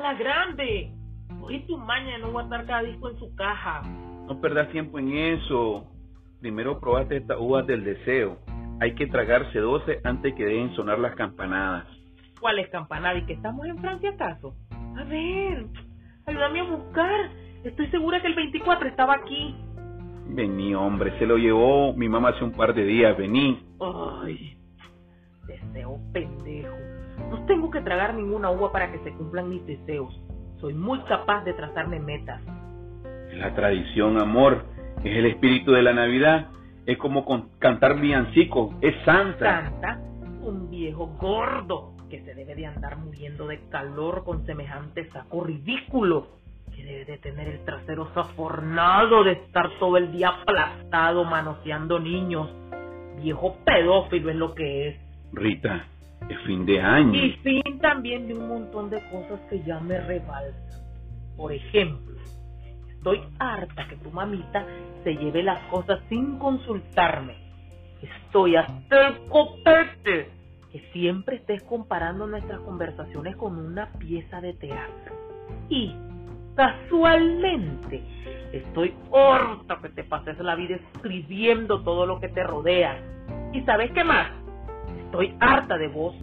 la grande. Hoy tu maña no guardar cada disco en su caja. No perdas tiempo en eso. Primero probaste estas uvas del deseo. Hay que tragarse 12 antes que dejen sonar las campanadas. ¿Cuáles campanadas? ¿Y que estamos en Francia acaso? A ver, ayúdame a buscar. Estoy segura que el 24 estaba aquí. Vení, hombre, se lo llevó mi mamá hace un par de días, vení. Ay, deseo pendejo. No tengo que tragar ninguna uva para que se cumplan mis deseos. Soy muy capaz de trazarme metas. La tradición, amor. Es el espíritu de la Navidad. Es como con cantar villancico. Es santa. Santa, un viejo gordo que se debe de andar muriendo de calor con semejante saco ridículo. Que debe de tener el trasero zafornado de estar todo el día aplastado manoseando niños. Viejo pedófilo es lo que es. Rita, es fin de año. Y fin también de un montón de cosas que ya me rebalsan. Por ejemplo, estoy harta que tu mamita se lleve las cosas sin consultarme. Estoy hasta el copete que siempre estés comparando nuestras conversaciones con una pieza de teatro. Y, casualmente, estoy harta que te pases la vida escribiendo todo lo que te rodea. ¿Y sabes qué más? Estoy harta de vos